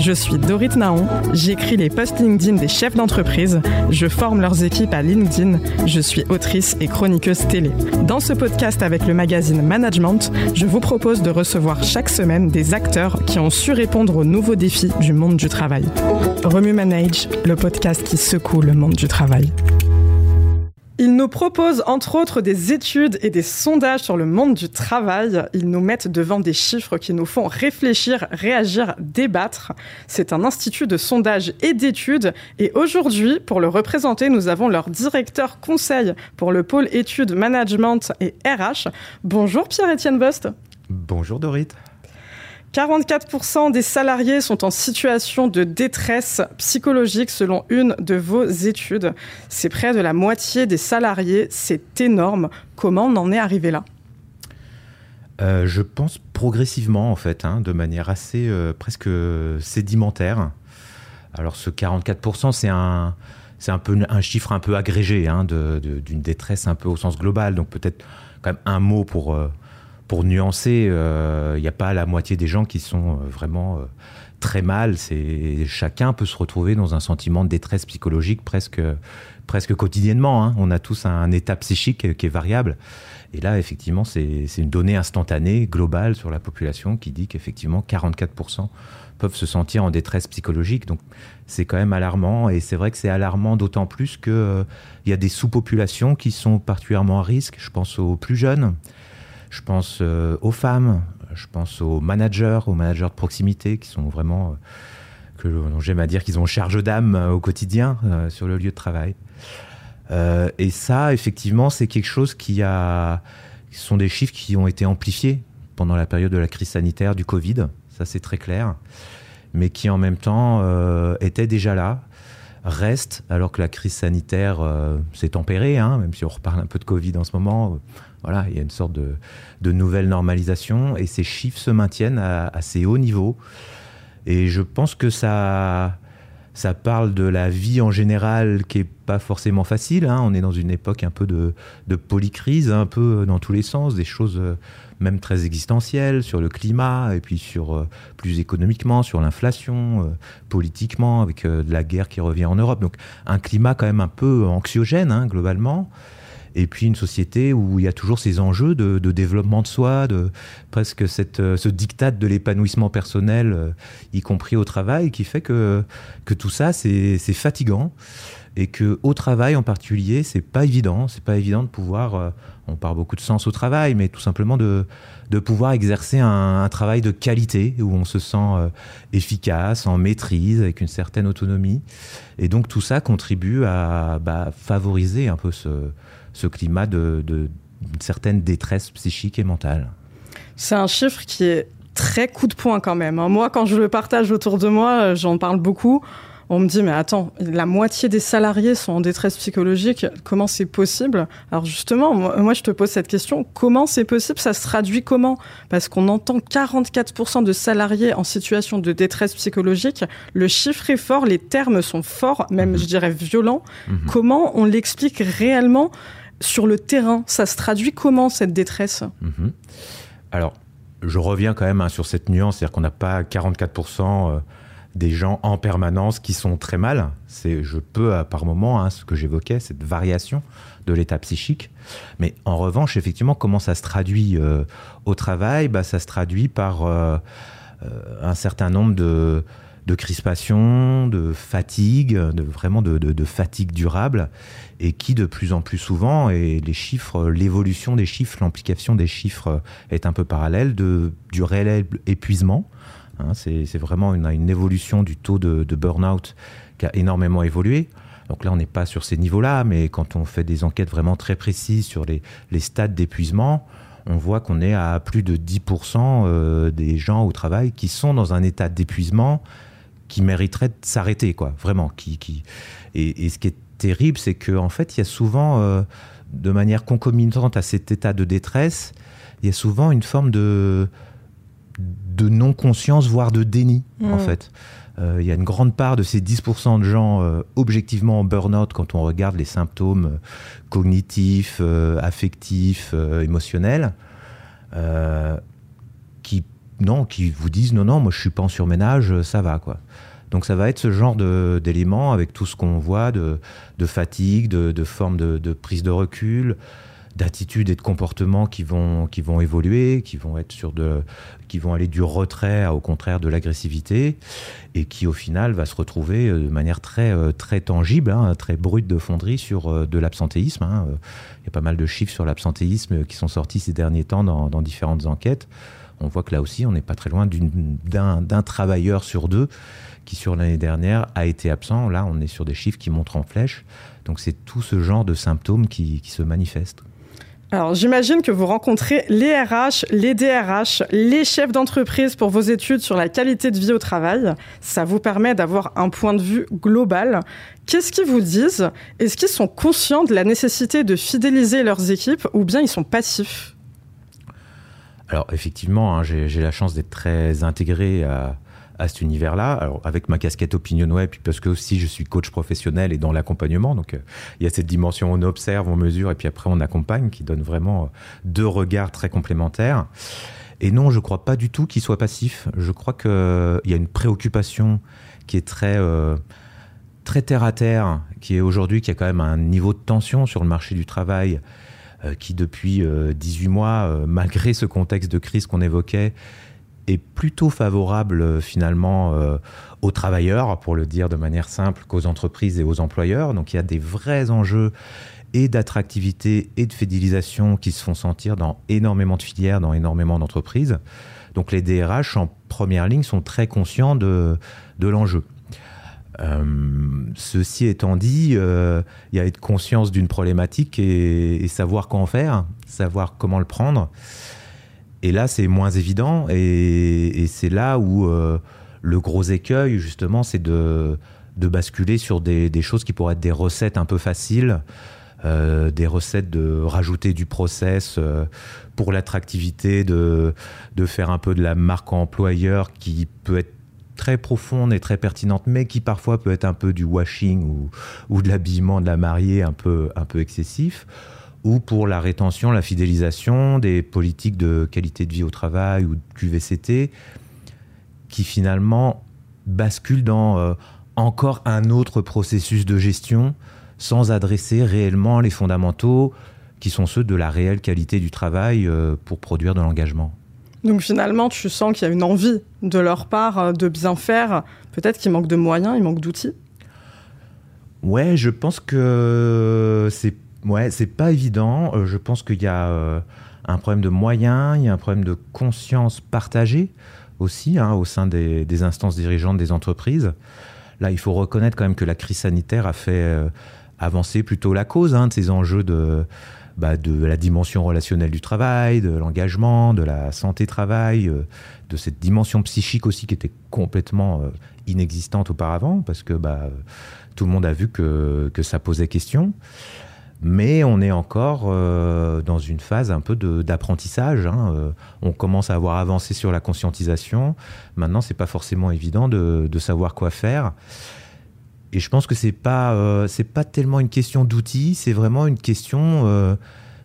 Je suis Dorit Naon, j'écris les posts LinkedIn des chefs d'entreprise, je forme leurs équipes à LinkedIn, je suis autrice et chroniqueuse télé. Dans ce podcast avec le magazine Management, je vous propose de recevoir chaque semaine des acteurs qui ont su répondre aux nouveaux défis du monde du travail. Remue Manage, le podcast qui secoue le monde du travail. Ils nous proposent entre autres des études et des sondages sur le monde du travail. Ils nous mettent devant des chiffres qui nous font réfléchir, réagir, débattre. C'est un institut de sondage et d'études. Et aujourd'hui, pour le représenter, nous avons leur directeur conseil pour le pôle études, management et RH. Bonjour Pierre-Étienne Bost. Bonjour Dorit. 44% des salariés sont en situation de détresse psychologique selon une de vos études. C'est près de la moitié des salariés, c'est énorme. Comment on en est arrivé là? Euh, Je pense progressivement en fait, hein, de manière assez euh, presque sédimentaire. Alors ce 44%, c'est un, c'est un peu un chiffre un peu agrégé hein, d'une détresse un peu au sens global. Donc peut-être quand même un mot pour... Euh, pour nuancer, il euh, n'y a pas la moitié des gens qui sont euh, vraiment euh, très mal. C'est chacun peut se retrouver dans un sentiment de détresse psychologique presque presque quotidiennement. Hein. On a tous un, état psychique qui est variable. Et là, effectivement, c'est une donnée instantanée, globale sur la population qui dit qu'effectivement, 44% peuvent se sentir en détresse psychologique. Donc, c'est quand même alarmant. Et c'est vrai que c'est alarmant d'autant plus qu'il il y a des sous-populations qui sont particulièrement à risque. Je pense aux plus jeunes. Je pense euh, aux femmes, je pense aux managers, aux managers de proximité qui sont vraiment, euh, que j'aime à dire qu'ils ont charge d'âme euh, au quotidien sur le lieu de travail. et ça, effectivement, c'est quelque chose qui a, ce sont des chiffres qui ont été amplifiés pendant la période de la crise sanitaire du Covid. Ça, c'est très clair, mais qui en même temps étaient déjà là reste, alors que la crise sanitaire s'est tempérée, hein, même si on reparle un peu de Covid en ce moment, voilà, il y a une sorte de, nouvelle normalisation et ces chiffres se maintiennent à assez haut niveau. Et je pense que ça, ça parle de la vie en général qui est pas forcément facile. Hein. On est dans une époque un peu de, de, polycrise, un peu dans tous les sens, des choses euh, même très existentielles sur le climat et puis sur euh, plus économiquement, sur l'inflation, euh, politiquement, avec de la guerre qui revient en Europe. Donc un climat quand même un peu anxiogène hein, globalement et puis une société où il y a toujours ces enjeux de, développement de soi, de presque cette, euh, ce diktat de l'épanouissement personnel, euh, y compris au travail, qui fait que, que tout ça, c'est fatigant. Et que au travail en particulier, c'est pas évident. C'est pas évident de pouvoir. Euh, on parle beaucoup de sens au travail, mais tout simplement de, de pouvoir exercer un, travail de qualité où on se sent efficace, en maîtrise, avec une certaine autonomie. Et donc tout ça contribue à bah, favoriser un peu ce, ce climat de, certaine détresse psychique et mentale. C'est un chiffre qui est très coup de poing quand même. Hein. Moi, quand je le partage autour de moi, euh, j'en parle beaucoup. On me dit, mais attends, la moitié des salariés sont en détresse psychologique. Comment c'est possible? Alors justement, moi, je te pose cette question. Comment c'est possible? Ça se traduit comment? Parce qu'on entend 44% de salariés en situation de détresse psychologique. Le chiffre est fort, les termes sont forts, même, je dirais, violents. Mhm. Comment on l'explique réellement sur le terrain, ça se traduit comment cette détresse? Mhm. Alors, je reviens quand même hein, sur cette nuance, c'est-à-dire qu'on n'a pas 44% euh, des gens en permanence qui sont très mal. C'est, je peux par moment, hein, ce que j'évoquais, cette variation de l'état psychique. Mais en revanche, effectivement, comment ça se traduit euh, au travail? Bah, Ça se traduit par euh, un certain nombre de, de crispation, de fatigue, de vraiment de, fatigue durable, et qui de plus en plus souvent, et les chiffres, l'évolution des chiffres, l'implication des chiffres est un peu parallèle de, du réel épuisement. Hein, c'est vraiment une, une, évolution du taux de, burn-out qui a énormément évolué. Donc là, on n'est pas sur ces niveaux-là, mais quand on fait des enquêtes vraiment très précises sur les, les stades d'épuisement, on voit qu'on est à plus de 10% euh, des gens au travail qui sont dans un état d'épuisement qui mériterait de s'arrêter, quoi, vraiment. Qui, qui... Et, ce qui est terrible, c'est qu'en en fait, il y a souvent, euh, de manière concomitante à cet état de détresse, il y a souvent une forme de, de non-conscience, voire de déni, en mmh. fait. Euh, il y a une grande part de ces 10% de gens euh, objectivement en burn-out quand on regarde les symptômes cognitifs, affectifs, émotionnels, qui non, qui vous disent non, non, moi je suis pas en surménage, ça va quoi. Donc ça va être ce genre d'éléments avec tout ce qu'on voit de, fatigue, de, de forme de, prise de recul, d'attitudes et de comportements qui vont, qui vont évoluer, qui vont être sur de, qui vont aller du retrait à au contraire de l'agressivité et qui au final va se retrouver euh, de manière très, euh, très tangible, hein, très brute de fonderie sur euh, de l'absentéisme. Hein. Il y a pas mal de chiffres sur l'absentéisme qui sont sortis ces derniers temps dans, dans différentes enquêtes. On voit que là aussi, on n'est pas très loin d'un travailleur sur deux qui sur l'année dernière a été absent. Là, on est sur des chiffres qui montrent en flèche. Donc c'est tout ce genre de symptômes qui, se manifestent. Alors j'imagine que vous rencontrez les RH, les DRH, les chefs d'entreprise pour vos études sur la qualité de vie au travail. Ça vous permet d'avoir un point de vue global. Qu'est-ce qu'ils vous disent? Est-ce qu'ils sont conscients de la nécessité de fidéliser leurs équipes ou bien ils sont passifs? Alors effectivement, hein, j'ai la chance d'être très intégré à, à cet univers-là. Alors avec ma casquette opinion web, puis parce que aussi je suis coach professionnel et dans l'accompagnement, donc euh, il y a cette dimension on observe, on mesure et puis après on accompagne, qui donne vraiment euh, deux regards très complémentaires. Et non, je crois pas du tout qu'il soit passif. Je crois qu'il euh, y a une préoccupation qui est très très terre à terre, qui est aujourd'hui qui a quand même un niveau de tension sur le marché du travail qui depuis 18 mois, malgré ce contexte de crise qu'on évoquait, est plutôt favorable euh, finalement euh, aux travailleurs, pour le dire de manière simple, qu'aux entreprises et aux employeurs. Donc il y a des vrais enjeux et d'attractivité et de fidélisation qui se font sentir dans énormément de filières, dans énormément d'entreprises. Donc les DRH en première ligne sont très conscients de, de l'enjeu. Euh, ceci étant dit, il y a être conscience d'une problématique et, et, savoir quoi en faire, savoir comment le prendre. Et là, c'est moins évident. Et, c'est là où euh, le gros écueil, justement, c'est de, basculer sur des, choses qui pourraient être des recettes un peu faciles. Euh, des recettes de rajouter du process euh, pour l'attractivité, de, de faire un peu de la marque employeur qui peut être très profonde et très pertinente, mais qui parfois peut être un peu du washing ou, ou de l'habillement de la mariée un peu, un peu excessif ou pour la rétention, la fidélisation des politiques de qualité de vie au travail ou de QVCT, qui finalement basculent dans euh, encore un autre processus de gestion sans adresser réellement les fondamentaux qui sont ceux de la réelle qualité du travail euh, pour produire de l'engagement. Donc finalement, tu sens qu'il y a une envie de leur part euh, de bien faire. Peut-être qu'il manque de moyens, il manque d'outils. Ouais, je pense que c'est Ouais, c'est pas évident. Euh, je pense qu'il y a euh, un problème de moyens, il y a un problème de conscience partagée aussi hein, au sein des, instances dirigeantes des entreprises. Là, il faut reconnaître quand même que la crise sanitaire a fait euh, avancer plutôt la cause hein, de ces enjeux de, bah, de la dimension relationnelle du travail, de l'engagement, de la santé travail, de cette dimension psychique aussi qui était complètement inexistante auparavant parce que bah, tout le monde a vu que, que ça posait question. Mais on est encore euh, dans une phase un peu d'apprentissage. Hein. Euh, on commence à avoir avancé sur la conscientisation. Maintenant, c'est pas forcément évident de, savoir quoi faire. Et je pense que c'est pas euh, pas tellement une question d'outils, c'est vraiment une question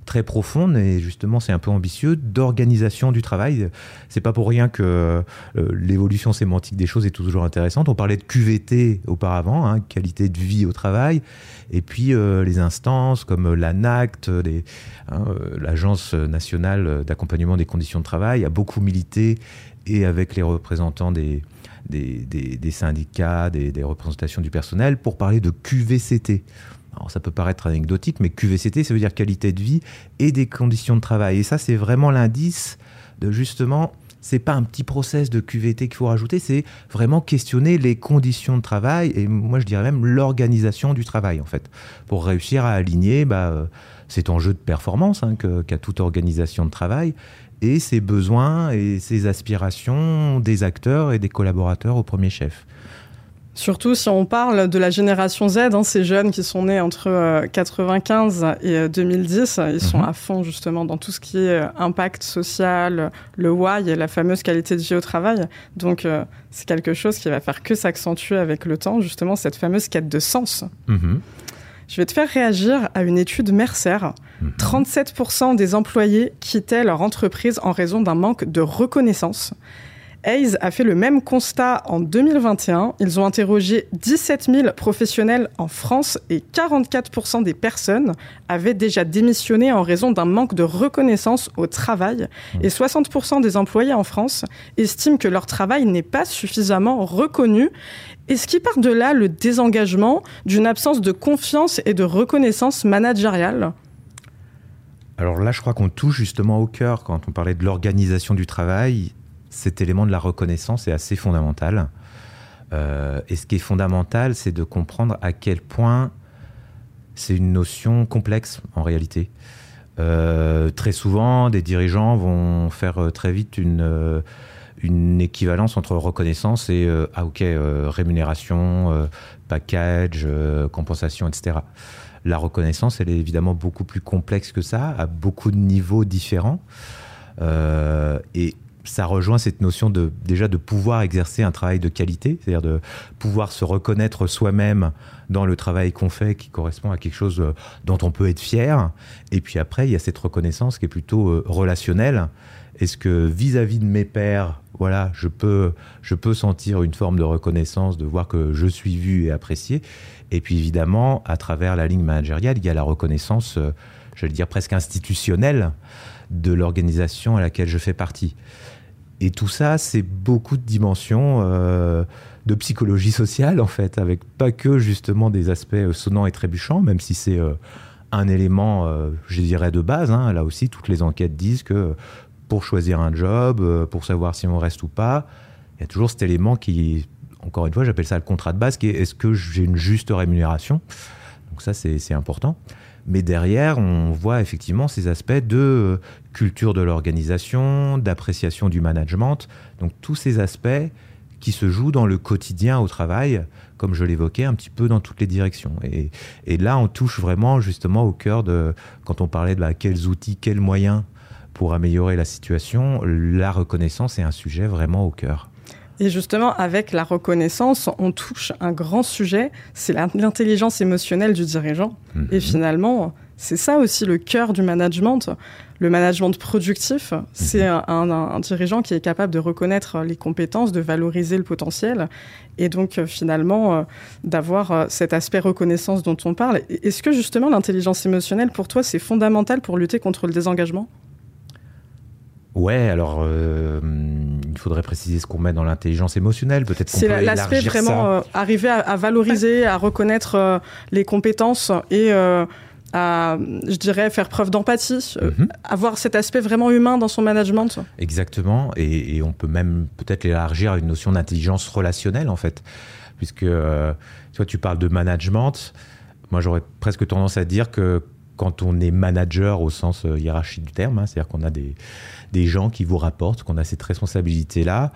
très profonde et justement c'est un peu ambitieux d'organisation du travail. C'est pas pour rien que euh, l'évolution sémantique des choses est toujours intéressante. On parlait de QVT auparavant, hein, qualité de vie au travail, et puis euh, les instances comme l'ANACT, hein, euh, l'Agence nationale d'accompagnement des conditions de travail, a beaucoup milité et avec les représentants des, syndicats, des, des représentations du personnel pour parler de QVCT. Alors ça peut paraître anecdotique, mais QVCT, ça veut dire qualité de vie et des conditions de travail. Et ça, c'est vraiment l'indice de justement, c'est pas un petit process de QVT qu'il faut rajouter, c'est vraiment questionner les conditions de travail et moi je dirais même l'organisation du travail en fait, pour réussir à aligner bah, euh, cet enjeu de performance hein, qu'a toute organisation de travail et ses besoins et ses aspirations des acteurs et des collaborateurs au premier chef. Surtout si on parle de la génération Z, hein, ces jeunes qui sont nés entre 95 euh, et 2010, euh, ils sont mhm. à fond justement dans tout ce qui est euh, impact social, le why et la fameuse qualité de vie au travail. Donc c'est quelque chose qui va faire que s'accentuer avec le temps, justement cette fameuse quête de sens. Mhm. Je vais te faire réagir à une étude Mercer. 37% mhm. des employés quittaient leur entreprise en raison d'un manque de reconnaissance. Hayes a fait le même constat en 2021. Ils ont interrogé 17 000 professionnels en France et 44% des personnes avaient déjà démissionné en raison d'un manque de reconnaissance au travail. Et 60% des employés en France estiment que leur travail n'est pas suffisamment reconnu. Est-ce qui part de là le désengagement d'une absence de confiance et de reconnaissance managériale alors là, je crois qu'on touche justement au cœur quand on parlait de l'organisation du travail cet élément de la reconnaissance est assez fondamental. Euh, et ce qui est fondamental, c'est de comprendre à quel point c'est une notion complexe en réalité. Euh, très souvent, des dirigeants vont faire euh, très vite une, une équivalence entre reconnaissance et ah rémunération, package, compensation, etc. La reconnaissance, elle est évidemment beaucoup plus complexe que ça, à beaucoup de niveaux différents. et ça rejoint cette notion de déjà de pouvoir exercer un travail de qualité, c'est-à-dire de pouvoir se reconnaître soi-même dans le travail qu'on fait qui correspond à quelque chose euh, dont on peut être fier. Et puis après, il y a cette reconnaissance qui est plutôt euh, relationnelle. Est-ce que vis-à-vis de mes pairs, voilà, je peux, je peux sentir une forme de reconnaissance, de voir que je suis vu et apprécié? Et puis évidemment, à travers la ligne managériale, il y a la reconnaissance, euh, je vais dire presque institutionnelle de l'organisation à laquelle je fais partie. Et tout ça, c'est beaucoup de dimensions euh, de psychologie sociale, en fait, avec pas que justement des aspects euh, sonnants et trébuchants, même si c'est euh, un élément, je dirais, de base. Hein. Là aussi, toutes les enquêtes disent que pour choisir un job, pour savoir si on reste ou pas, il y a toujours cet élément qui, encore une fois, j'appelle ça le contrat de base, qui est est-ce que j'ai une juste rémunération? Donc ça, c'est important. Mais derrière, on voit effectivement ces aspects de euh, culture de l'organisation, d'appréciation du management. Donc tous ces aspects qui se jouent dans le quotidien au travail, comme je l'évoquais, un petit peu dans toutes les directions. Et, là, on touche vraiment justement au cœur de, quand on parlait de bah, quels outils, quels moyens pour améliorer la situation, la reconnaissance est un sujet vraiment au cœur. Et justement, avec la reconnaissance, on touche un grand sujet, c'est l'intelligence émotionnelle du dirigeant. Mhm. Et finalement, c'est ça aussi le cœur du management. Le management productif, c'est mhm. un, dirigeant qui est capable de reconnaître les compétences, de valoriser le potentiel, et donc euh, finalement euh, d'avoir euh, cet aspect reconnaissance dont on parle. Est-ce que justement l'intelligence émotionnelle, pour toi, c'est fondamental pour lutter contre le désengagement? Ouais, alors euh, il faudrait préciser ce qu'on met dans l'intelligence émotionnelle. Peut-être c'est l'aspect vraiment euh, arriver à, valoriser, à reconnaître euh, les compétences et à, je dirais, faire preuve d'empathie, mhm. avoir cet aspect vraiment humain dans son management. Exactement, et, on peut même peut-être l'élargir à une notion d'intelligence relationnelle en fait, puisque toi tu parles de management. Moi, j'aurais presque tendance à dire que quand on est manager au sens hiérarchique du terme, hein, c'est-à-dire qu'on a des, des gens qui vous rapportent, qu'on a cette responsabilité-là.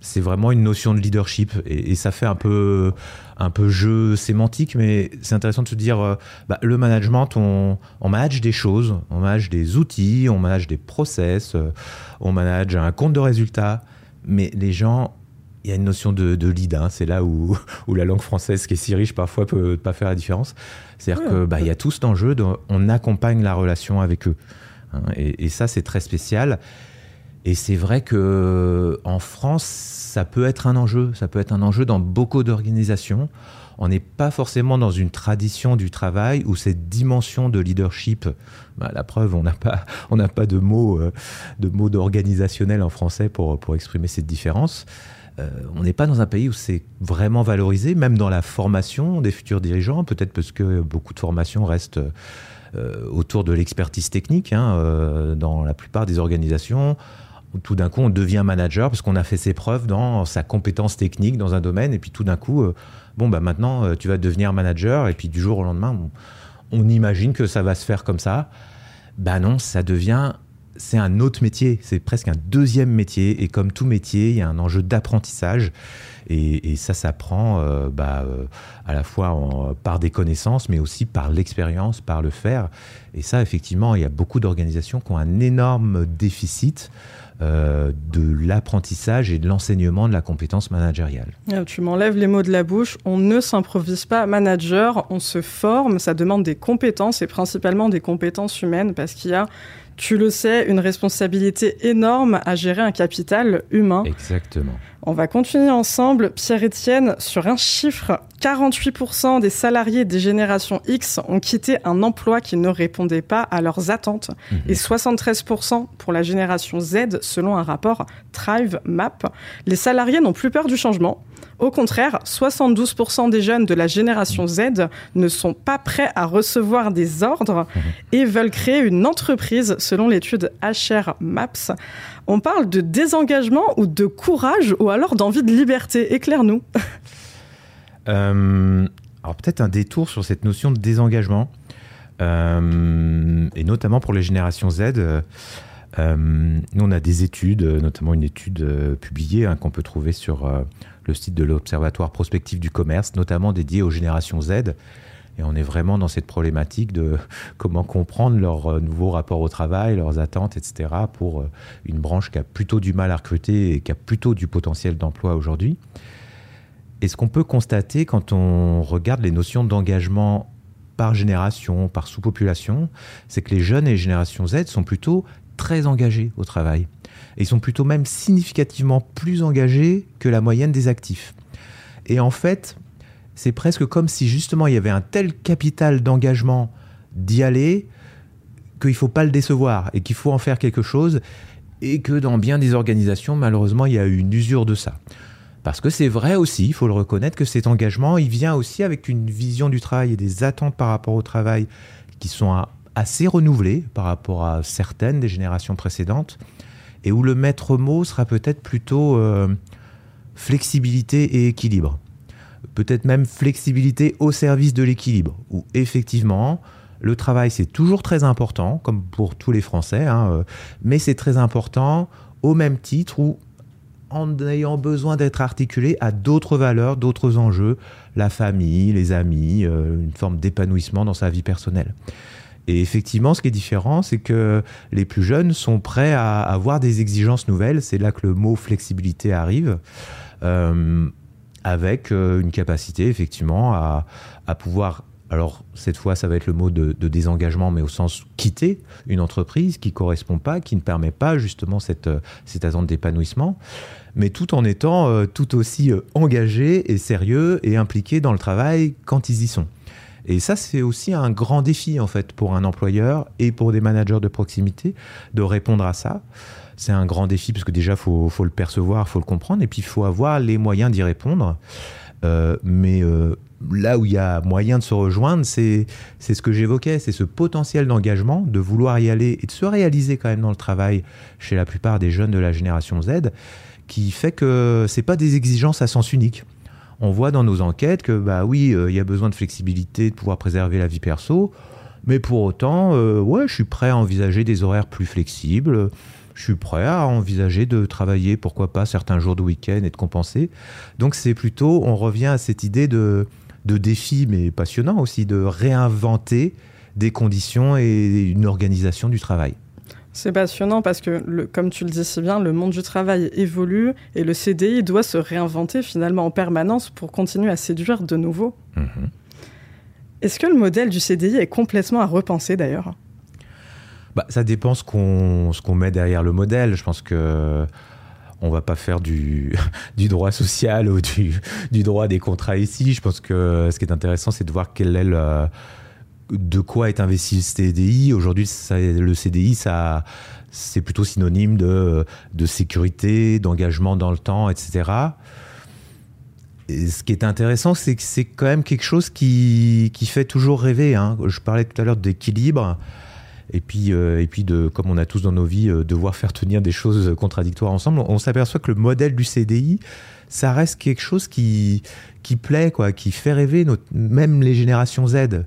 C'est vraiment une notion de leadership et, ça fait un peu, un peu jeu sémantique, mais c'est intéressant de se dire, euh, bah, le management, on, manage des choses, on manage des outils, on manage des process, euh, on manage un compte de résultats, mais les gens, il y a une notion de, lead. Hein. c'est là où, où, la langue française, qui est si riche, parfois peut pas faire la différence. C'est-à-dire qu'il que bah, y a tout cet enjeu, on accompagne la relation avec eux. Hein, et, ça, c'est très spécial. Et c'est vrai que en France, ça peut être un enjeu. Ça peut être un enjeu dans beaucoup d'organisations. On n'est pas forcément dans une tradition du travail où cette dimension de leadership, bah, la preuve, on n'a pas, on n'a pas de mots, euh, de mots d'organisationnel en français pour, pour exprimer cette différence. Euh, on n'est pas dans un pays où c'est vraiment valorisé, même dans la formation des futurs dirigeants, peut-être parce que beaucoup de formations restent euh, autour de l'expertise technique hein, euh, dans la plupart des organisations. Tout d'un coup, on devient manager parce qu'on a fait ses preuves dans sa compétence technique dans un domaine, et puis tout d'un coup, bon, bah maintenant, tu vas devenir manager, et puis du jour au lendemain, on, imagine que ça va se faire comme ça. Ben non, ça devient c'est un autre métier, c'est presque un deuxième métier. Et comme tout métier, il y a un enjeu d'apprentissage. Et, ça s'apprend euh, bah, euh, à la fois par des connaissances, mais aussi par l'expérience, par le faire. Et ça, effectivement, il y a beaucoup d'organisations qui ont un énorme déficit euh, de l'apprentissage et de l'enseignement de la compétence managériale. Ah, tu m'enlèves les mots de la bouche. On ne s'improvise pas manager, on se forme. Ça demande des compétences et principalement des compétences humaines parce qu'il y a tu le sais, une responsabilité énorme à gérer un capital humain. Exactement. On va continuer ensemble, Pierre-Étienne, sur un chiffre. 48% des salariés des générations X ont quitté un emploi qui ne répondait pas à leurs attentes mhm. et 73% pour la génération Z selon un rapport Thrive Map. Les salariés n'ont plus peur du changement. Au contraire, 72% des jeunes de la génération Z ne sont pas prêts à recevoir des ordres mhm. et veulent créer une entreprise selon l'étude HR Maps. On parle de désengagement ou de courage ou alors d'envie de liberté. Éclaire-nous. Euh, alors peut-être un détour sur cette notion de désengagement, euh, et notamment pour les générations Z. Euh, nous, on a des études, notamment une étude publiée hein, qu'on peut trouver sur le site de l'Observatoire prospectif du commerce, notamment dédié aux générations Z, et on est vraiment dans cette problématique de comment comprendre leur euh, nouveau rapport au travail, leurs attentes, etc., pour euh, une branche qui a plutôt du mal à recruter et qui a plutôt du potentiel d'emploi aujourd'hui. Et ce qu'on peut constater quand on regarde les notions d'engagement par génération, par sous-population, c'est que les jeunes et les générations Z sont plutôt très engagés au travail. Et ils sont plutôt même significativement plus engagés que la moyenne des actifs. Et en fait, c'est presque comme si justement il y avait un tel capital d'engagement d'y aller qu'il ne faut pas le décevoir et qu'il faut en faire quelque chose et que dans bien des organisations, malheureusement, il y a eu une usure de ça. Parce que c'est vrai aussi, il faut le reconnaître, que cet engagement, il vient aussi avec une vision du travail et des attentes par rapport au travail qui sont assez renouvelées par rapport à certaines des générations précédentes, et où le maître mot sera peut-être plutôt euh, flexibilité et équilibre peut-être même flexibilité au service de l'équilibre, où effectivement, le travail, c'est toujours très important, comme pour tous les Français, hein, euh, mais c'est très important au même titre où en ayant besoin d'être articulé à d'autres valeurs, d'autres enjeux, la famille, les amis, euh, une forme d'épanouissement dans sa vie personnelle. Et effectivement, ce qui est différent, c'est que les plus jeunes sont prêts à avoir des exigences nouvelles. C'est là que le mot flexibilité arrive. Euh, avec euh, une capacité effectivement à, pouvoir alors cette fois, ça va être le mot de, désengagement, mais au sens quitter une entreprise qui correspond pas, qui ne permet pas justement cette, cette attente d'épanouissement, mais tout en étant euh, tout aussi euh, engagé et sérieux et impliqué dans le travail quand ils y sont. Et ça, c'est aussi un grand défi en fait pour un employeur et pour des managers de proximité de répondre à ça c'est un grand défi parce que déjà, il faut, le percevoir, il faut le comprendre, et puis il faut avoir les moyens d'y répondre. Euh, mais euh, là où il y a moyen de se rejoindre, c'est ce que j'évoquais, c'est ce potentiel d'engagement, de vouloir y aller et de se réaliser quand même dans le travail chez la plupart des jeunes de la génération Z, qui fait que c'est pas des exigences à sens unique. On voit dans nos enquêtes que bah oui, euh, il y a besoin de flexibilité, de pouvoir préserver la vie perso, mais pour autant, ouais, je suis prêt à envisager des horaires plus flexibles je suis prêt à envisager de travailler, pourquoi pas, certains jours de week-end et de compenser. Donc c'est plutôt, on revient à cette idée de, de défi, mais passionnant aussi, de réinventer des conditions et une organisation du travail. C'est passionnant parce que, le, comme tu le dis si bien, le monde du travail évolue et le CDI doit se réinventer finalement en permanence pour continuer à séduire de nouveau. Mhm. Est-ce que le modèle du CDI est complètement à repenser d'ailleurs? Bah, ça dépend ce qu'on met derrière le modèle. Je pense que on va pas faire du, du droit social ou du, du, droit des contrats ici. Je pense que ce qui est intéressant, c'est de voir quel est le, de quoi est investi le CDI. Aujourd'hui, le CDI, ça, c'est plutôt synonyme de, de sécurité, d'engagement dans le temps, etc. Et ce qui est intéressant, c'est que c'est quand même quelque chose qui, qui fait toujours rêver. Hein. Je parlais tout à l'heure d'équilibre et puis, euh, et puis de, comme on a tous dans nos vies, euh, devoir faire tenir des choses contradictoires ensemble, on, s'aperçoit que le modèle du CDI, ça reste quelque chose qui, qui plaît, quoi, qui fait rêver même les générations Z.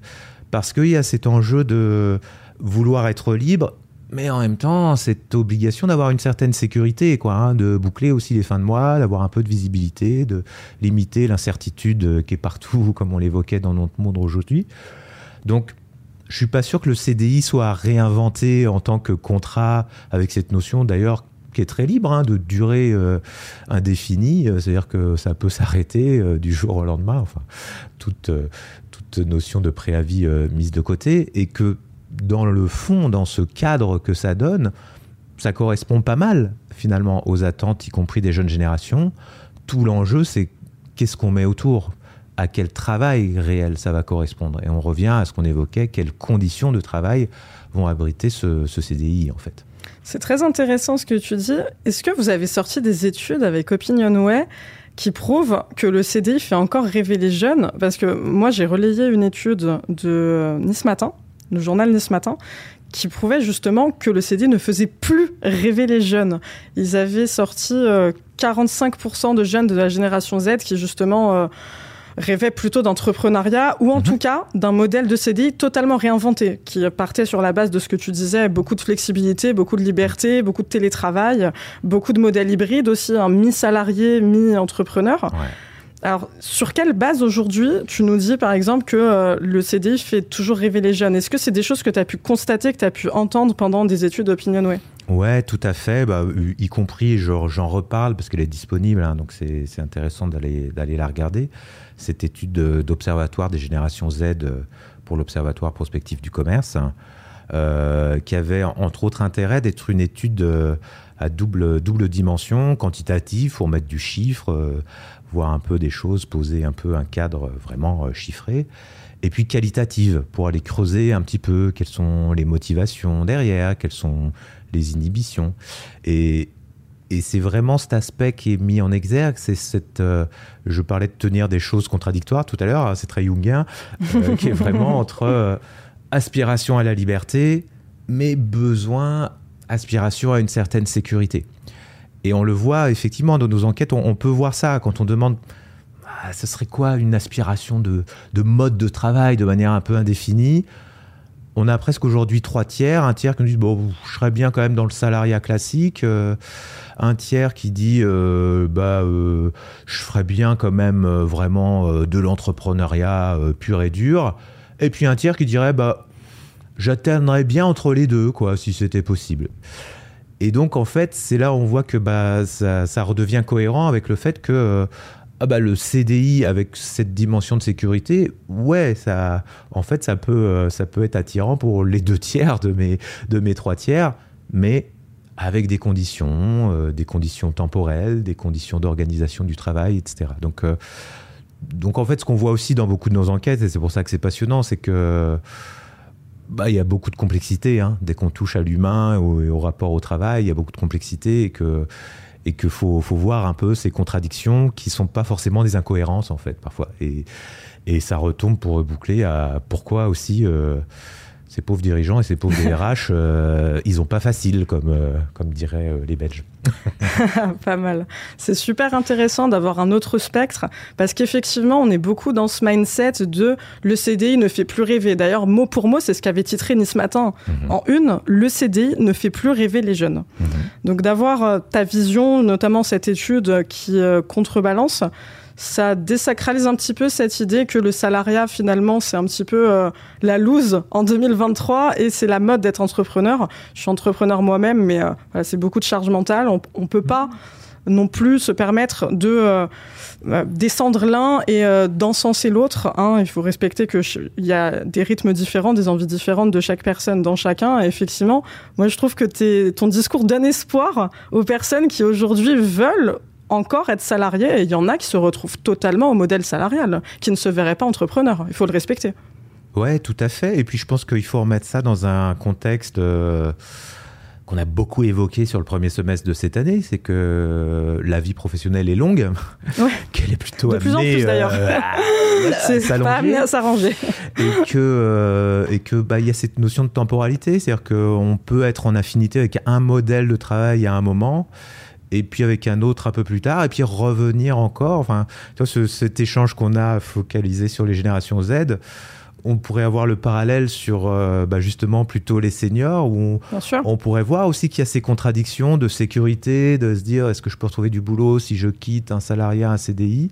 Parce qu'il y a cet enjeu de vouloir être libre, mais en même temps, cette obligation d'avoir une certaine sécurité, quoi, hein, de boucler aussi les fins de mois, d'avoir un peu de visibilité, de limiter l'incertitude qui est partout, comme on l'évoquait dans notre monde aujourd'hui. Donc, je suis pas sûr que le CDI soit réinventé en tant que contrat avec cette notion, d'ailleurs, est très libre, hein, de durée euh, indéfinie, euh, c'est-à-dire que ça peut s'arrêter du jour au lendemain, enfin, toute, toute notion de préavis mise de côté, et que dans le fond, dans ce cadre que ça donne, ça correspond pas mal finalement aux attentes, y compris des jeunes générations. Tout l'enjeu, c'est qu'est-ce qu'on met autour? À quel travail réel ça va correspondre? Et on revient à ce qu'on évoquait, quelles conditions de travail vont abriter ce, CDI en fait. C'est très intéressant ce que tu dis. Est-ce que vous avez sorti des études avec Opinionway qui prouvent que le CDI fait encore rêver les jeunes? Parce que moi, j'ai relayé une étude de Nice Matin, le journal de ce matin, qui prouvait justement que le CD ne faisait plus rêver les jeunes. Ils avaient sorti 45% euh, de jeunes de la génération Z qui justement rêvaient plutôt d'entrepreneuriat ou en mhm. tout cas d'un modèle de CDI totalement réinventé, qui partait sur la base de ce que tu disais, beaucoup de flexibilité, beaucoup de liberté, beaucoup de télétravail, beaucoup de modèles hybrides aussi, un mi-salarié, mi-entrepreneur. Ouais. Alors, sur quelle base aujourd'hui tu nous dis, par exemple, que euh, le CDI fait toujours rêver les jeunes? Est-ce que c'est des choses que tu as pu constater, que tu as pu entendre pendant des études d'Opinionway Ouais, tout à fait. Bah, y compris, j'en reparle parce qu'elle est disponible, hein, donc c'est intéressant d'aller la regarder. Cette étude d'observatoire des générations Z euh, pour l'Observatoire prospectif du commerce, hein, euh, qui avait entre autres intérêt d'être une étude à double, dimension, quantitative, pour mettre du chiffre, voir un peu des choses, poser un peu un cadre vraiment euh, chiffré. Et puis qualitative, pour aller creuser un petit peu quelles sont les motivations derrière, quelles sont les inhibitions. Et, et c'est vraiment cet aspect qui est mis en exergue. C'est cette. Euh, je parlais de tenir des choses contradictoires tout à l'heure, hein, c'est très jungien, euh, qui est vraiment entre aspiration à la liberté, mais besoin, aspiration à une certaine sécurité. Et on le voit effectivement dans nos enquêtes, on, peut voir ça quand on demande ah, ce serait quoi une aspiration de, mode de travail de manière un peu indéfinie. On a presque aujourd'hui trois tiers, un tiers qui nous dit bon, je serais bien quand même dans le salariat classique, euh, un tiers qui dit euh, bah euh, je ferais bien quand même vraiment de l'entrepreneuriat pur et dur, et puis un tiers qui dirait bah j'atteindrais bien entre les deux quoi si c'était possible. Et donc, en fait, c'est là où on voit que bah, ça, redevient cohérent avec le fait que ah bah, le CDI avec cette dimension de sécurité, ouais, ça, en fait, ça peut, euh, ça peut être attirant pour les deux tiers de mes, de mes trois tiers, mais avec des conditions, euh, des conditions temporelles, des conditions d'organisation du travail, etc. Donc, donc, en fait, ce qu'on voit aussi dans beaucoup de nos enquêtes, et c'est pour ça que c'est passionnant, c'est que bah, il y a beaucoup de complexité. Hein. Dès qu'on touche à l'humain et au, rapport au travail, il y a beaucoup de complexité et que et qu'il faut, faut, voir un peu ces contradictions qui sont pas forcément des incohérences en fait parfois. Et, et ça retombe pour boucler à pourquoi aussi euh, ces pauvres dirigeants et ces pauvres DRH, euh, ils ont pas facile, comme, euh, comme diraient euh, les Belges. pas mal. C'est super intéressant d'avoir un autre spectre, parce qu'effectivement, on est beaucoup dans ce mindset de le CDI ne fait plus rêver. D'ailleurs, mot pour mot, c'est ce qu'avait titré Nice Matin. Mhm. En une, le CDI ne fait plus rêver les jeunes. Mhm. Donc d'avoir ta vision, notamment cette étude qui contrebalance, ça désacralise un petit peu cette idée que le salariat, finalement, c'est un petit peu euh, la loose en 2023 et c'est la mode d'être entrepreneur. Je suis entrepreneur moi-même, mais euh, c'est beaucoup de charge mentale. On, ne peut pas non plus se permettre de euh, descendre l'un et d'encenser l'autre. Hein. Il faut respecter qu'il y a des rythmes différents, des envies différentes de chaque personne dans chacun. Effectivement, moi je trouve que ton discours donne espoir aux personnes qui aujourd'hui veulent encore être salarié et il y en a qui se retrouvent totalement au modèle salarial, qui ne se verraient pas entrepreneurs. Il faut le respecter. Ouais, tout à fait. Et puis je pense qu'il faut remettre ça dans un contexte euh, qu'on a beaucoup évoqué sur le premier semestre de cette année, c'est que la vie professionnelle est longue, qu'elle est plutôt de plus en plus d'ailleurs. Euh, c'est pas à s'arranger. Et que euh, et que bah il y a cette notion de temporalité, c'est-à-dire qu'on peut être en affinité avec un modèle de travail à un moment et puis avec un autre un peu plus tard, et puis revenir encore. Enfin, tu vois, cet échange qu'on a focalisé sur les générations Z, on pourrait avoir le parallèle sur euh, bah, justement plutôt les seniors, où on, on pourrait voir aussi qu'il y a ces contradictions de sécurité, de se dire est-ce que je peux retrouver du boulot si je quitte un salariat, un CDI,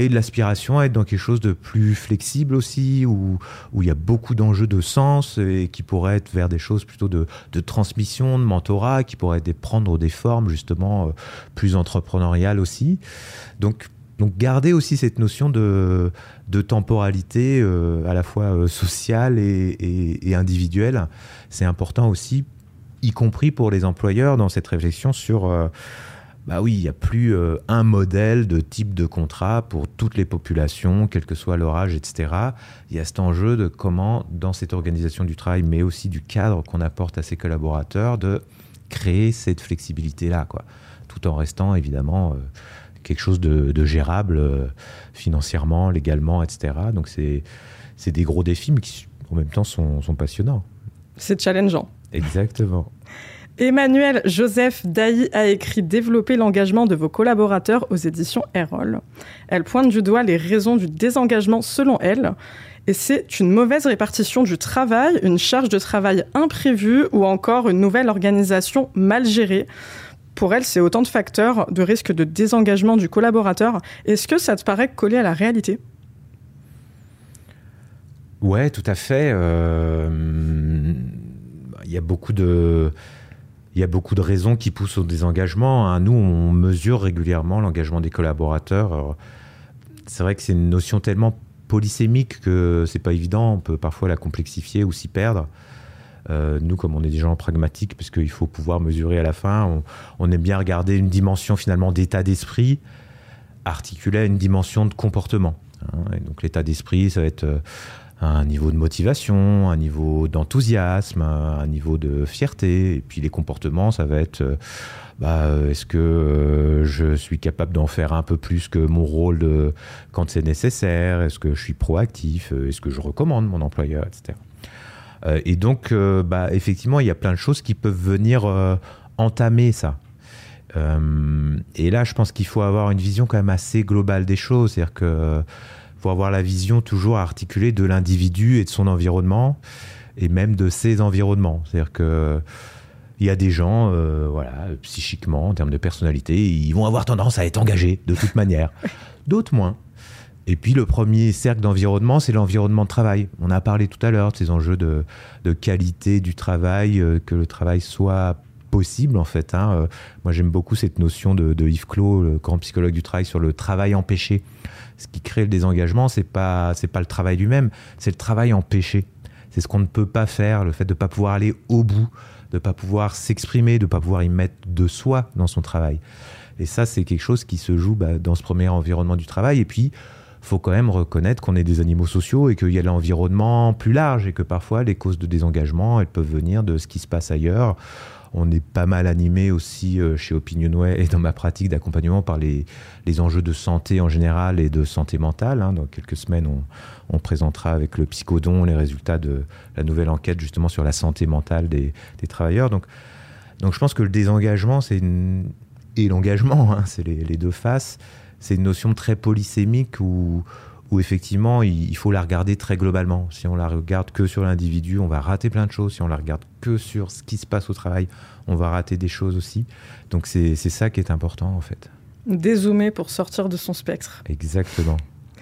et de l'aspiration à être dans quelque chose de plus flexible aussi, où, où il y a beaucoup d'enjeux de sens et qui pourraient être vers des choses plutôt de, de transmission, de mentorat, qui pourraient prendre des formes justement euh, plus entrepreneuriales aussi. Donc donc garder aussi cette notion de, temporalité euh, à la fois euh, sociale et, individuelle, c'est important aussi, y compris pour les employeurs dans cette réflexion sur... bah oui, il n'y a plus un modèle de type de contrat pour toutes les populations, quel que soit leur âge, etc. Il y a cet enjeu de comment, dans cette organisation du travail, mais aussi du cadre qu'on apporte à ses collaborateurs, de créer cette flexibilité-là, quoi, tout en restant évidemment quelque chose de, gérable euh, financièrement, légalement, etc. Donc c'est des gros défis, mais qui en même temps sont, passionnants. C'est challengeant. Exactement. Emmanuel Joseph Dailly a écrit Développer l'engagement de vos collaborateurs aux éditions Erol. Elle pointe du doigt les raisons du désengagement selon elle. Et c'est une mauvaise répartition du travail, une charge de travail imprévue ou encore une nouvelle organisation mal gérée pour elle, c'est autant de facteurs de risque de désengagement du collaborateur. Est-ce que ça te paraît collé à la réalité? Ouais, tout à fait. Euh, il y a beaucoup de il y a beaucoup de raisons qui poussent au désengagement. Hein. Nous, on mesure régulièrement l'engagement des collaborateurs. C'est vrai que c'est une notion tellement polysémique que c'est pas évident. On peut parfois la complexifier ou s'y perdre. Euh, nous, comme on est des gens pragmatiques, parce qu'il faut pouvoir mesurer à la fin, on, aime bien regarder une dimension finalement d'état d'esprit articulée à une dimension de comportement. Hein. donc l'état d'esprit, ça va être euh, un niveau de motivation, un niveau d'enthousiasme, un niveau de fierté. Et puis les comportements, ça va être euh, bah, est-ce que je suis capable d'en faire un peu plus que mon rôle quand c'est nécessaire? Est-ce que je suis proactif? Est-ce que je recommande mon employeur, etc. Euh, et donc, euh, bah, effectivement, il y a plein de choses qui peuvent venir euh, entamer ça. et là, je pense qu'il faut avoir une vision quand même assez globale des choses. C'est-à-dire qu'il faut avoir la vision toujours articulée de l'individu et de son environnement, et même de ses environnements. C'est-à-dire que il y a des gens, voilà, psychiquement, en termes de personnalité, ils vont avoir tendance à être engagés de toute manière. D'autres moins. Et puis le premier cercle d'environnement, c'est l'environnement de travail. On a parlé tout à l'heure de ces enjeux de, qualité du travail, euh, que le travail soit possible en fait. Hein. Euh, moi j'aime beaucoup cette notion de, Yves Clos, le grand psychologue du travail, sur le travail empêché. Ce qui crée le désengagement, c'est pas pas le travail lui-même, c'est le travail empêché. C'est ce qu'on ne peut pas faire, le fait de ne pas pouvoir aller au bout, de ne pas pouvoir s'exprimer, de ne pas pouvoir y mettre de soi dans son travail. Et ça, c'est quelque chose qui se joue bah, dans ce premier environnement du travail. Et puis, faut quand même reconnaître qu'on est des animaux sociaux et qu'il y a l'environnement plus large et que parfois les causes de désengagement, elles peuvent venir de ce qui se passe ailleurs. On est pas mal animé aussi euh, chez Opinionway et dans ma pratique d'accompagnement par les, les, enjeux de santé en général et de santé mentale. Hein. Dans quelques semaines, on, présentera avec le psychodon les résultats de la nouvelle enquête justement sur la santé mentale des, travailleurs. Donc, donc je pense que le désengagement, c'est et l'engagement, hein, c'est les, les, deux faces c'est une notion très polysémique où, où effectivement, il, faut la regarder très globalement. Si on la regarde que sur l'individu, on va rater plein de choses. Si on la regarde que sur ce qui se passe au travail, on va rater des choses aussi. Donc c'est ça qui est important en fait. Dézoomer pour sortir de son spectre. Exactement.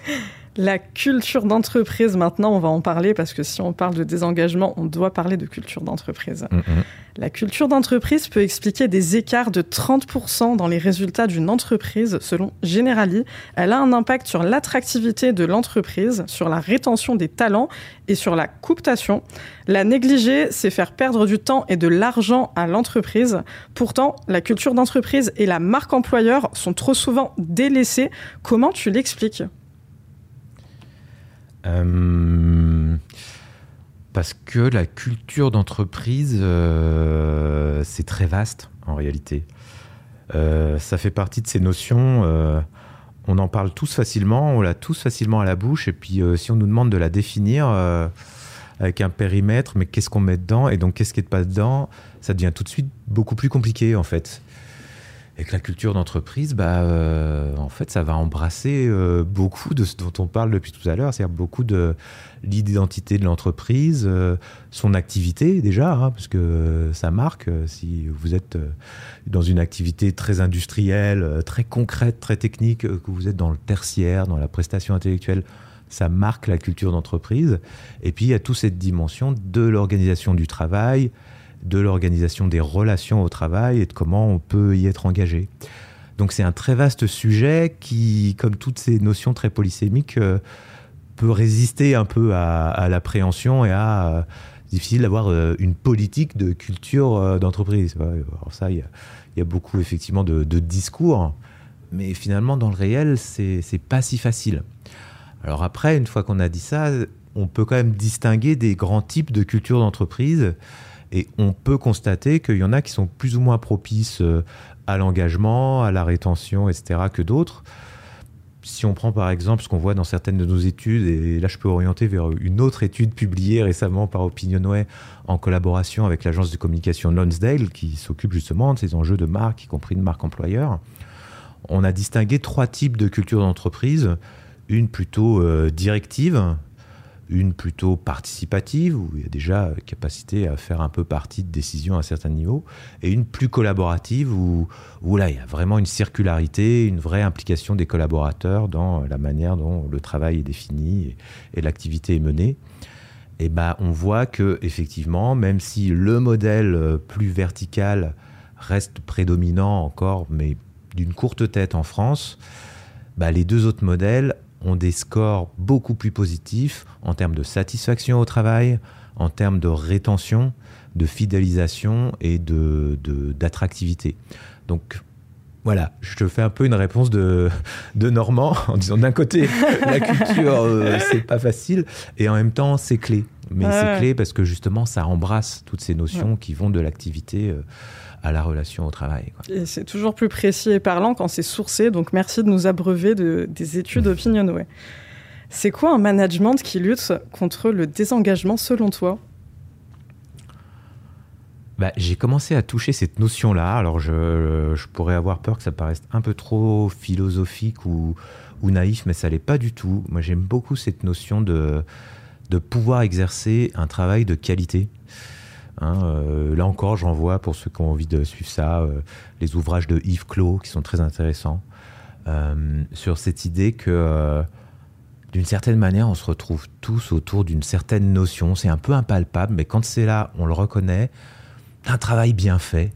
La culture d'entreprise, maintenant, on va en parler parce que si on parle de désengagement, on doit parler de culture d'entreprise. Mm, mm. La culture d'entreprise peut expliquer des écarts de 30% dans les résultats d'une entreprise, selon Generali. Elle a un impact sur l'attractivité de l'entreprise, sur la rétention des talents et sur la cooptation. La négliger, c'est faire perdre du temps et de l'argent à l'entreprise. Pourtant, la culture d'entreprise et la marque employeur sont trop souvent délaissées. Comment tu l'expliques? Euh, parce que la culture d'entreprise, euh, c'est très vaste en réalité. Euh, ça fait partie de ces notions. on en parle tous facilement, on l'a tous facilement à la bouche. Et puis, si on nous demande de la définir avec un périmètre, mais qu'est-ce qu'on met dedans et donc qu'est-ce qui n'est pas dedans, ça devient tout de suite beaucoup plus compliqué en fait. Et que la culture d'entreprise, bah, euh, en fait, ça va embrasser euh, beaucoup de ce dont on parle depuis tout à l'heure, c'est-à-dire beaucoup de l'identité de l'entreprise, euh, son activité déjà, hein, parce que ça marque. si vous êtes dans une activité très industrielle, très concrète, très technique, que vous êtes dans le tertiaire, dans la prestation intellectuelle, ça marque la culture d'entreprise. Et puis, il y a toute cette dimension de l'organisation du travail, de l'organisation des relations au travail et de comment on peut y être engagé. Donc c'est un très vaste sujet qui, comme toutes ces notions très polysémiques, euh, peut résister un peu à, l'appréhension et à... Euh, difficile d'avoir euh, une politique de culture d'entreprise. Alors ça, il y, a beaucoup effectivement de, discours, mais finalement dans le réel, c'est pas si facile. Alors après, une fois qu'on a dit ça, on peut quand même distinguer des grands types de culture d'entreprise et on peut constater qu'il y en a qui sont plus ou moins propices euh, à l'engagement, à la rétention, etc., que d'autres. Si on prend par exemple ce qu'on voit dans certaines de nos études, et là je peux orienter vers une autre étude publiée récemment par Opinionway en collaboration avec l'agence de communication Lonsdale qui s'occupe justement de ces enjeux de marque, y compris de marque employeur, on a distingué trois types de culture d'entreprise. Une plutôt euh, directive, une plutôt participative, où il y a déjà capacité à faire un peu partie de décisions à un certain niveau, et une plus collaborative, où, où là, il y a vraiment une circularité, une vraie implication des collaborateurs dans la manière dont le travail est défini et, l'activité est menée. Et ben, on voit que effectivement, même si le modèle plus vertical reste prédominant encore, mais d'une courte tête en France, bah, les deux autres modèles ont des scores beaucoup plus positifs en termes de satisfaction au travail, en termes de rétention, de fidélisation et de, d'attractivité. Donc voilà, je te fais un peu une réponse de, de Normand en disant d'un côté, la culture, euh, c'est pas facile, et en même temps, c'est clé. Mais c'est clé parce que justement, ça embrasse toutes ces notions qui vont de l'activité. Euh, à la relation au travail. Et c'est toujours plus précis et parlant quand c'est sourcé, donc merci de nous abreuver de, des études Opinionway. C'est quoi un management qui lutte contre le désengagement selon toi? Bah, j'ai commencé à toucher cette notion-là. Alors, je, je, pourrais avoir peur que ça paraisse un peu trop philosophique ou, ou naïf, mais ça l'est pas du tout. Moi, j'aime beaucoup cette notion de, de pouvoir exercer un travail de qualité. Hein, euh, là encore, j'en vois pour ceux qui ont envie de suivre ça, euh, les ouvrages de Yves Clos qui sont très intéressants euh, sur cette idée que d'une certaine manière, on se retrouve tous autour d'une certaine notion. C'est un peu impalpable, mais quand c'est là, on le reconnaît. Un travail bien fait,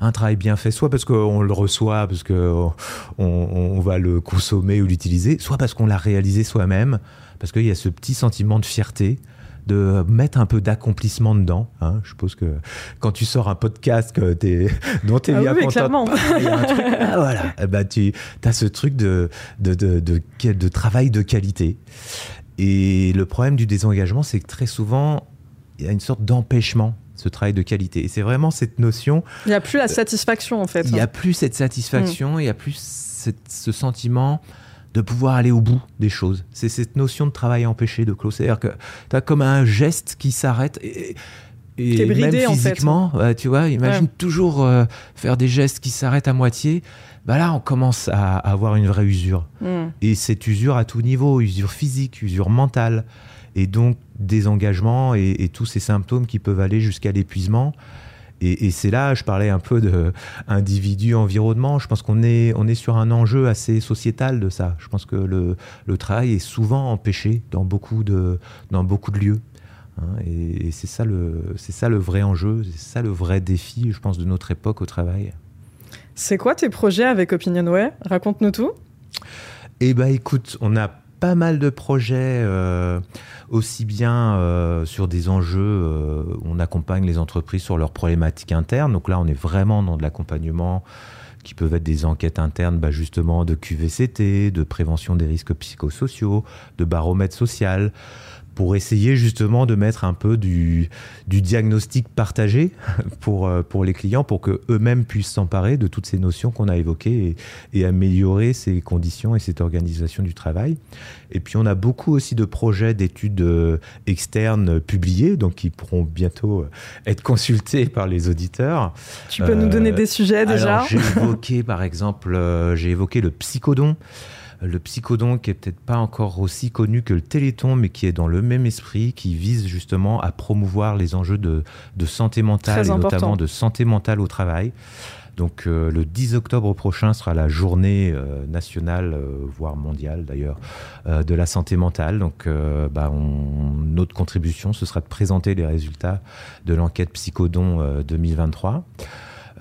un travail bien fait, soit parce qu'on le reçoit, parce qu'on on, va le consommer ou l'utiliser, soit parce qu'on l'a réalisé soi-même, parce qu'il y a ce petit sentiment de fierté de mettre un peu d'accomplissement dedans. Hein. Je suppose que quand tu sors un podcast que es, dont tu es ah bien content, il y a un truc, ah, voilà, ben, tu as ce truc de, de, de, de, travail de qualité. Et le problème du désengagement, c'est que très souvent, il y a une sorte d'empêchement ce travail de qualité. Et c'est vraiment cette notion. Il n'y a plus la satisfaction, en fait. Il n'y a hein. plus cette satisfaction, mm. il n'y a plus ce sentiment de pouvoir aller au bout des choses. C'est cette notion de travail empêché de Klaus. C'est-à-dire que tu as comme un geste qui s'arrête. Et, et même physiquement, tu vois, imagine toujours euh, faire des gestes qui s'arrêtent à moitié. Bah là, on commence à, avoir une vraie usure. Hmm. Et cette usure à tout niveau, usure physique, usure mentale, et donc désengagement et, et tous ces symptômes qui peuvent aller jusqu'à l'épuisement. Et, c'est là, je parlais un peu de individu, environnement. Je pense qu'on est, on est sur un enjeu assez sociétal de ça. Je pense que le, le travail est souvent empêché dans beaucoup de, dans beaucoup de lieux. Hein. et, c'est ça, le, c'est ça le vrai enjeu, c'est ça le vrai défi, je pense, de notre époque au travail. C'est quoi tes projets avec Opinionway? Raconte-nous tout. Eh bien, écoute, on a pas mal de projets, euh, aussi bien euh, sur des enjeux, euh, on accompagne les entreprises sur leurs problématiques internes. Donc là, on est vraiment dans de l'accompagnement qui peuvent être des enquêtes internes, bah justement, de QVCT, de prévention des risques psychosociaux, de baromètre social, pour essayer justement de mettre un peu du, du diagnostic partagé pour, euh, pour les clients, pour qu'eux-mêmes puissent s'emparer de toutes ces notions qu'on a évoquées et, améliorer ces conditions et cette organisation du travail. Et puis on a beaucoup aussi de projets d'études euh, externes publiés, donc qui pourront bientôt euh, être consultés par les auditeurs. Tu peux nous donner des sujets déjà? J'ai évoqué par exemple, j'ai évoqué le psychodon le psychodon qui est peut-être pas encore aussi connu que le téléthon, mais qui est dans le même esprit, qui vise justement à promouvoir les enjeux de, santé mentale et notamment de santé mentale au travail. Donc euh, le 10 octobre prochain sera la journée euh, nationale, euh, voire mondiale d'ailleurs, de la santé mentale. Donc bah, notre contribution, ce sera de présenter les résultats de l'enquête Psychodon 2023.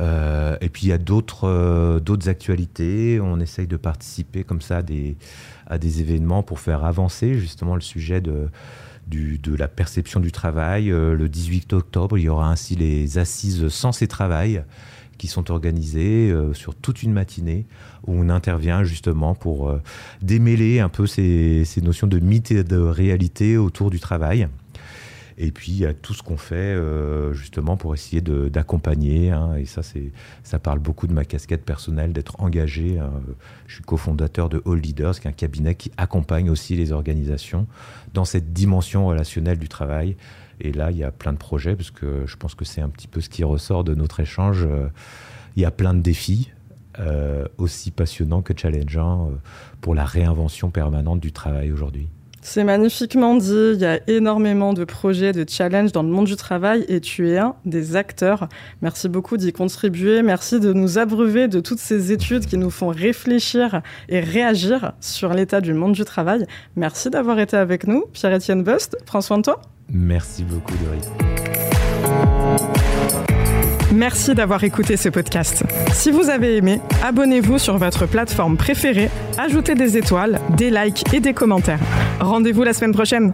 Euh, et puis il y a d'autres euh, d'autres actualités. On essaye de participer comme ça à des, événements pour faire avancer justement le sujet de la perception du travail. Euh, le 18 octobre, il y aura ainsi les assises Sens et Travail qui sont organisées sur toute une matinée où on intervient justement pour démêler un peu ces, ces notions de mythe et de réalité autour du travail. Et puis a tout ce qu'on fait euh, justement pour essayer d'accompagner. Hein, et ça, ça parle beaucoup de ma casquette personnelle, d'être engagé. Hein. Je suis cofondateur de All Leaders, qui est un cabinet qui accompagne aussi les organisations dans cette dimension relationnelle du travail. Et là, il y a plein de projets, parce que je pense que c'est un petit peu ce qui ressort de notre échange. Il y a plein de défis, euh, aussi passionnants que challengeants, euh, pour la réinvention permanente du travail aujourd'hui. C'est magnifiquement dit. Il y a énormément de projets, de challenges dans le monde du travail et tu es un des acteurs. Merci beaucoup d'y contribuer. Merci de nous abreuver de toutes ces études qui nous font réfléchir et réagir sur l'état du monde du travail. Merci d'avoir été avec nous. Pierre-Étienne Bust, prends soin de toi. Merci beaucoup, Doris. Merci d'avoir écouté ce podcast. Si vous avez aimé, abonnez-vous sur votre plateforme préférée, ajoutez des étoiles, des likes et des commentaires. Rendez-vous la semaine prochaine.